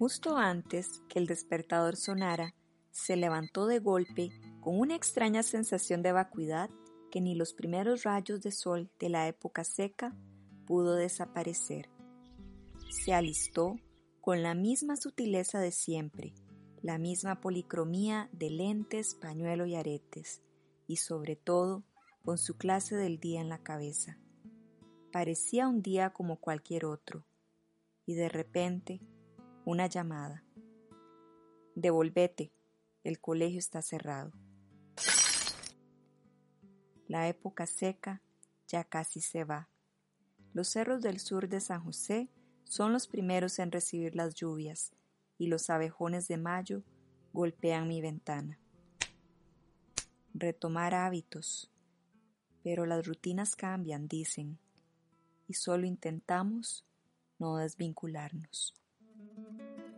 Justo antes que el despertador sonara, se levantó de golpe con una extraña sensación de vacuidad que ni los primeros rayos de sol de la época seca pudo desaparecer. Se alistó con la misma sutileza de siempre, la misma policromía de lentes, pañuelo y aretes, y sobre todo con su clase del día en la cabeza. Parecía un día como cualquier otro, y de repente una llamada. Devolvete, el colegio está cerrado. La época seca ya casi se va. Los cerros del sur de San José son los primeros en recibir las lluvias y los abejones de mayo golpean mi ventana. Retomar hábitos. Pero las rutinas cambian, dicen, y solo intentamos no desvincularnos. Música